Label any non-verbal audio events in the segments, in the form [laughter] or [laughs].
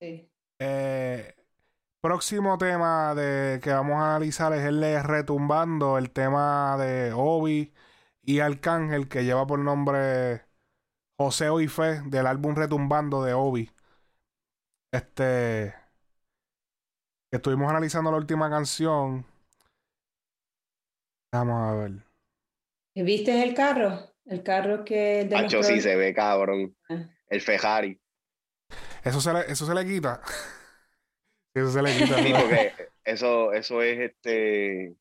Sí. Eh, próximo tema de que vamos a analizar es el de Retumbando, el tema de Obi y Arcángel que lleva por nombre José Oife del álbum Retumbando de Obi. Este estuvimos analizando la última canción. Vamos a ver. ¿Viste el carro? El carro que Pacho, sí se ve cabrón. Ah. El Ferrari. Eso se le, eso se le quita. [laughs] eso se le quita. Sí, ¿verdad? porque eso, eso es este.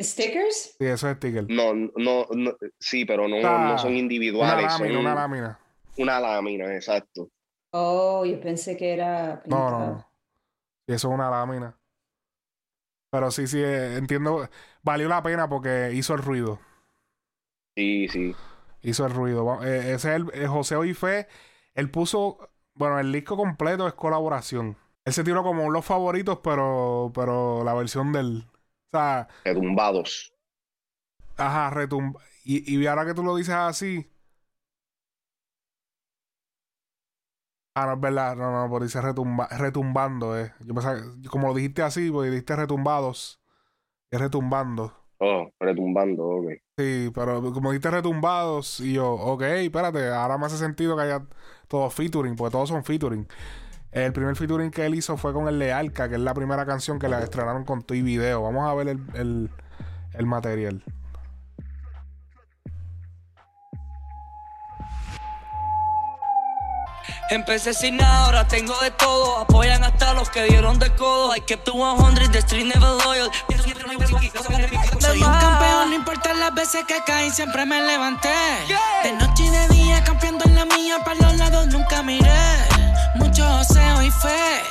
¿Stickers? Sí, eso es sticker. No, no, no sí, pero no, Ah, no son Una individuales. lámina, son una lámina. una lámina, exacto. Oh, yo pensé que era No, pintado. no, no. Eso es una lámina. Pero sí, sí, eh, entiendo. Valió la pena porque hizo el ruido. Sí, sí. Hizo el ruido. Eh, ese es el, eh, José Oife. Él puso. Bueno, el disco completo es colaboración. Él se tiró como los favoritos, pero, pero la versión del. O sea, Retumbados. ajá, retumba. Y, y ahora que tú lo dices así. Ah, no es verdad. No, no, por dice retumba, retumbando, eh. Yo pensaba, como lo dijiste así, porque dijiste retumbados. Es retumbando. Oh, retumbando, ok. Sí, pero como dijiste retumbados, y yo, ok, espérate, ahora me hace sentido que haya todos featuring, porque todos son featuring. El primer featuring que él hizo fue con el de Alca, que es la primera canción que la estrenaron con tu y video. Vamos a ver el, el, el material. Empecé sin nada, ahora tengo de todo. Apoyan hasta los que dieron de codo. I kept to 100, the street never loyal. Soy un campeón, no importa las veces que caí, siempre me levanté. De noche y de día, campeando en la mía, para los lados nunca miré. Mucho oseo y fe.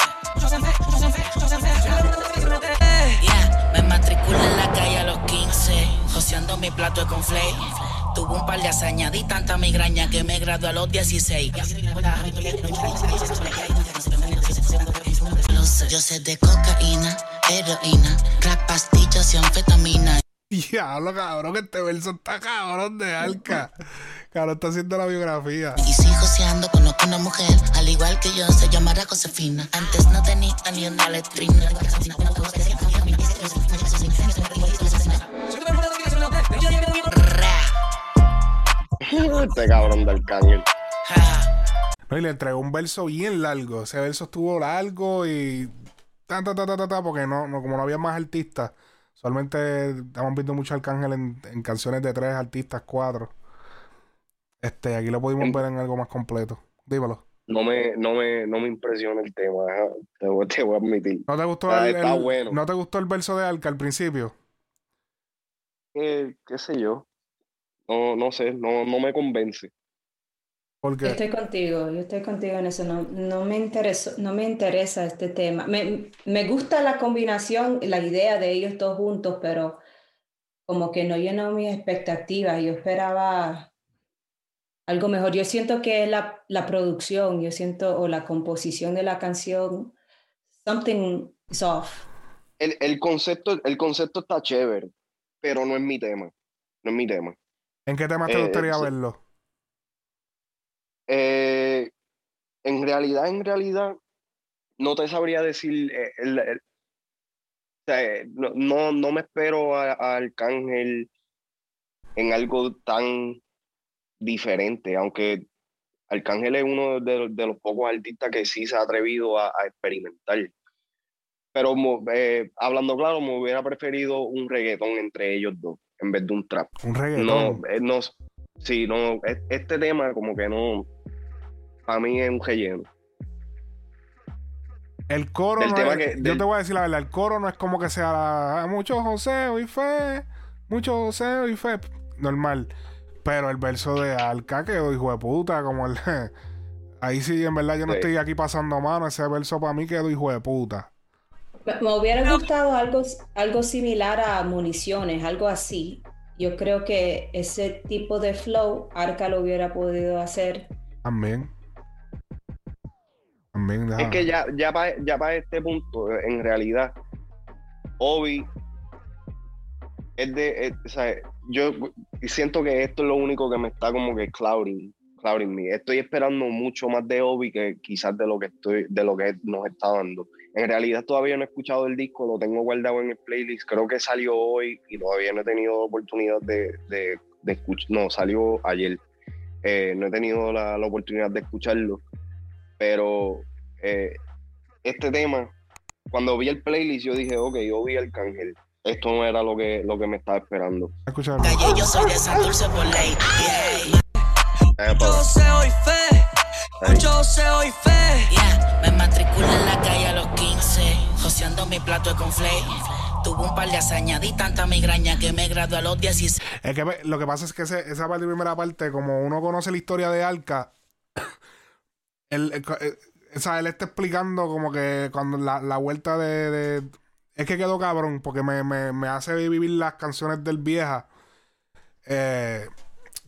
Yeah, me matriculé en la calle a los 15, joseando mi plato de conflay. Tuve un par de hazañas, di tanta migraña que me gradué a los 16. Yo sé de cocaína, heroína, crack, pastillas y anfetamina. Diablo, cabrón, que este verso está cabrón de Alca. Cabrón, está haciendo la biografía. Y sigo joseando, conozco una mujer, al igual que yo, se llamará Josefina. Antes no tenía ni una letrina. [laughs] Este cabrón de Arcángel. Ja. No, y le entregó un verso bien largo. Ese verso estuvo largo y. Ta, ta, ta, ta, porque no, no, como no había más artistas. Solamente estamos viendo mucho Arcángel en, en canciones de tres artistas, cuatro. Este, aquí lo pudimos ver en algo más completo. Dímelo. No me, no me, no me impresiona el tema, te, voy- te voy a admitir. ¿No te gustó Ah, el, está el- bueno. ¿No te gustó el verso de Alca al principio? Eh, qué sé yo. No, no sé, no, no me convence. Yo Porque estoy contigo, yo estoy contigo en eso. No, no me interesó, no me interesa este tema. Me, me gusta la combinación, la idea de ellos dos juntos, pero como que no llenó mis expectativas. Yo esperaba algo mejor. Yo siento que la, la producción, yo siento, o la composición de la canción, something is off. El, el concepto, el concepto está chévere, pero no es mi tema. No es mi tema. ¿En qué temas te eh, gustaría sí. verlo? Eh, en realidad, en realidad, no te sabría decir. eh, el- el- no, no, me espero a, a Arcángel en algo tan diferente, aunque Arcángel es uno de, los- de los pocos artistas que sí se ha atrevido a, a experimentar. Pero eh, hablando claro, me hubiera preferido un reggaetón entre ellos dos en vez de un trap. Un No, reggaetón. eh, no, sí, no, e- este tema como que no, para mí es un relleno. El coro del no tema es- que- Yo del- te voy a decir la verdad, el coro no es como que sea ah, mucho joseo y fe, mucho joseo y fe, normal. Pero el verso de Alca quedó hijo de puta, como el... [laughs] Ahí sí, en verdad yo no Sí. estoy aquí pasando mano, ese verso para mí quedó hijo de puta. Me hubiera gustado algo, algo similar a Municiones, algo así. Yo creo que ese tipo de flow Arca lo hubiera podido hacer. También. También, Es que ya, ya para ya pa este punto, en realidad, Obi es de, es- o sea, yo siento que esto es lo único que me está como que clouding Cloud in Me. Estoy esperando mucho más de Obi que quizás de lo que estoy, de lo que nos está dando. En realidad todavía no he escuchado el disco, lo tengo guardado en el playlist. Creo que salió hoy y todavía no he tenido oportunidad de, de, escuchar. No, salió ayer. Eh, no he tenido la, la, oportunidad de escucharlo. Pero eh, este tema, cuando vi el playlist, yo dije, ok, yo vi el cángel esto no era lo que, lo que me estaba esperando. Escuchar. Yo soy de Santurce por ley. Mucho deseo y fe. Mucho deseo y fe. Yeah. Me matriculé en la calle a los 15, joseando mi plato de conflay. Tuve un par de hazañas, di tanta migraña que me gradué a los 16. Es que lo que pasa es que esa parte, primera parte, como uno conoce la historia de Arca, [coughs] él, él, él, él está explicando como que cuando la, la vuelta de, Es que quedó cabrón, porque me, me, me hace vivir las canciones del vieja. Eh,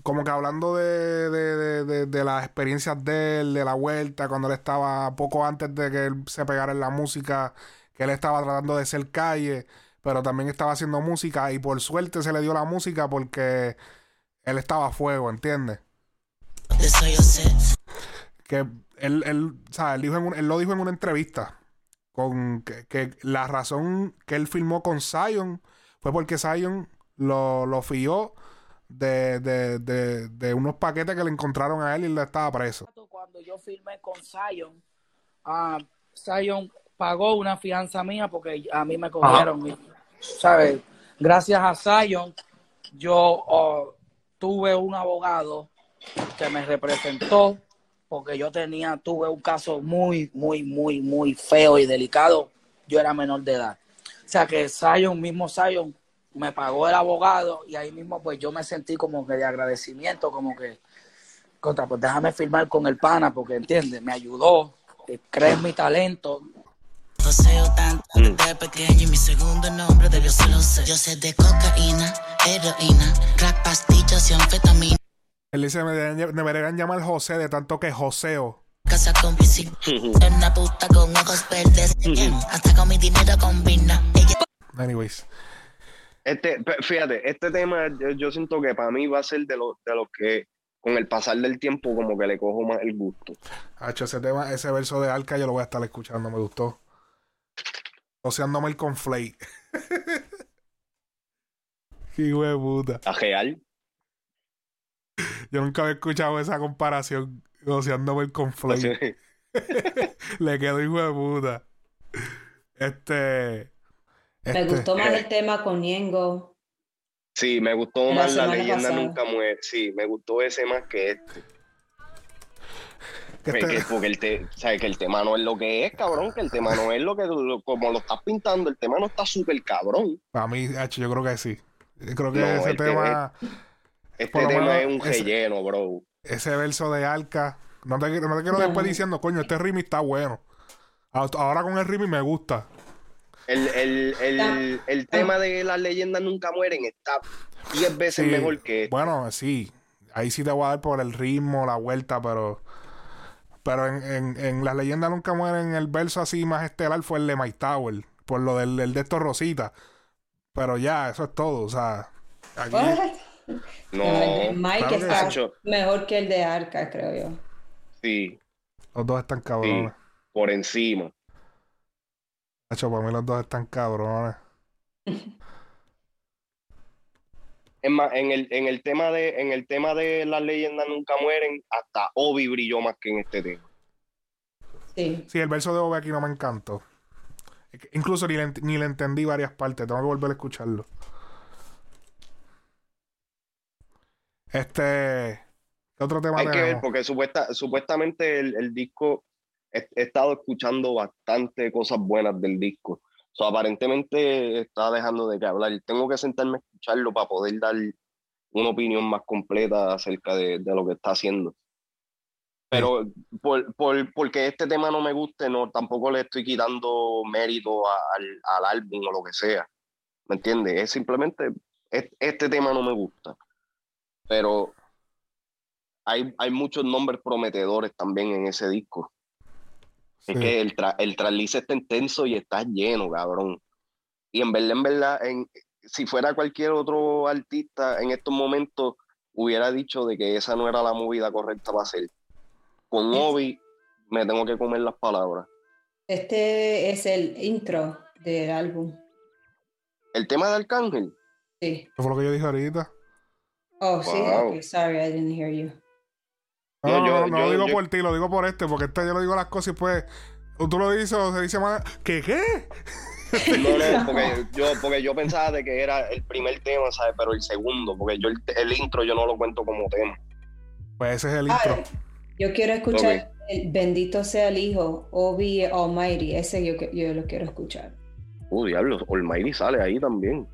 como que hablando de, de, de, las experiencias de él, de la vuelta, cuando él estaba poco antes de que él se pegara en la música, que él estaba tratando de ser calle, pero también estaba haciendo música y por suerte se le dio la música porque él estaba a fuego, ¿entiendes? Que él, él, Él, dijo en él lo dijo en una entrevista con que, que, la razón que él filmó con Zion fue porque Zion lo, lo fió de, de, de, de, unos paquetes que le encontraron a él y él estaba preso. Cuando yo filmé con Zion, uh, Zion pagó una fianza mía porque a mí me cogieron, ¿sabes? Gracias a Zion, yo oh, tuve un abogado que me representó porque yo tenía, tuve un caso muy, muy, muy, muy feo y delicado. Yo era menor de edad. O sea que Zion, mismo Zion, me pagó el abogado y ahí mismo pues yo me sentí como que de agradecimiento, como que, contra, pues déjame firmar con el pana porque, entiende Me ayudó, eh, crees mi talento. Poseo tanto mm. desde pequeño y mi segundo nombre debió ser sé. Yo sé de cocaína, heroína, crack, pastillas y anfetamina. Él dice, me deberían, llamar José de tanto que joseo. Casa con [laughs] una puta con ojos verdes, [laughs] hasta con mi dinero combina. Anyways. Este, fíjate, este tema yo, siento que para mí va a ser de los de los que con el pasar del tiempo como que le cojo más el gusto. Hacho, ese tema, ese verso de Arca yo lo voy a estar escuchando, me gustó. Oceándome el conflay. Qué [laughs] puta. ¿A real? Yo nunca había escuchado esa comparación. Oceándome el conflay. [laughs] [laughs] le quedó hijo de puta. Este. Me este, gustó más el tema con Niengo. Sí, me gustó más la leyenda nunca muere. Sí, me gustó ese más que este. este porque el, que el tema no es lo que es, cabrón, que el tema no es lo que como lo estás pintando, el tema no está súper cabrón. Para mí, yo creo que sí. Yo creo que ese tema. este tema es un relleno, bro. Ese verso de Arca. No te, no te quiero después diciendo, coño, este ritmo está bueno. Ahora con el ritmo me gusta. El, el, el, el tema de las leyendas nunca mueren está diez veces mejor que Bueno, sí. Ahí sí te voy a dar por el ritmo, la vuelta, pero. Pero en, en, en Las leyendas nunca mueren, el verso así más estelar fue el de Mike Tower, por lo del, del de estos Rosita. Pero ya, eso es todo, o sea. Aquí... [laughs] No. Mike está mejor que el de Arca, creo yo. Sí. Los dos están cabrones. por encima. Hacho, para mí los dos están cabrones. [laughs] Es más, en el, en el tema de, en el tema de las leyendas nunca mueren, hasta Obi brilló más que en este tema. Sí. Sí, el verso de Obi aquí no me encantó. Incluso ni le, ni le entendí varias partes, tengo que volver a escucharlo. Este. ¿Qué otro tema Hay que ver, porque supuesta, supuestamente el, el disco he, estado escuchando bastante cosas buenas del disco. So, aparentemente está dejando de que hablar. Tengo que sentarme a escucharlo para poder dar una opinión más completa acerca de, de lo que está haciendo. Pero por, por, porque este tema no me guste, no, tampoco le estoy quitando mérito al, al álbum o lo que sea. ¿Me entiendes? Es simplemente, este tema no me gusta. Pero hay, hay muchos nombres prometedores también en ese disco. Es que el, tra el está intenso y está lleno, cabrón. Y en verdad, en verdad, en, si fuera cualquier otro artista en estos momentos, hubiera dicho de que esa no era la movida correcta para hacer. Con Obi me tengo que comer las palabras. Este es el intro del álbum. El tema de Arcángel. Sí. Eso fue lo que yo dije ahorita. Oh, sí. Okay, sorry, I didn't hear you. No, Yo- no, yo- no, yo- lo digo yo- por ti, lo digo por este, porque este yo le digo las cosas y pues tú lo dices o se dice más. ¿Qué qué? No, no, [laughs] porque yo, porque yo pensaba de que era el primer tema, ¿sabes? Pero el segundo, porque yo el, el intro yo no lo cuento como tema. Pues ese es el intro. Ay, yo quiero escuchar el Bendito sea el Hijo, Obi Almighty. Ese yo, que- yo lo quiero escuchar. Uh, diablo, Almighty sale ahí también.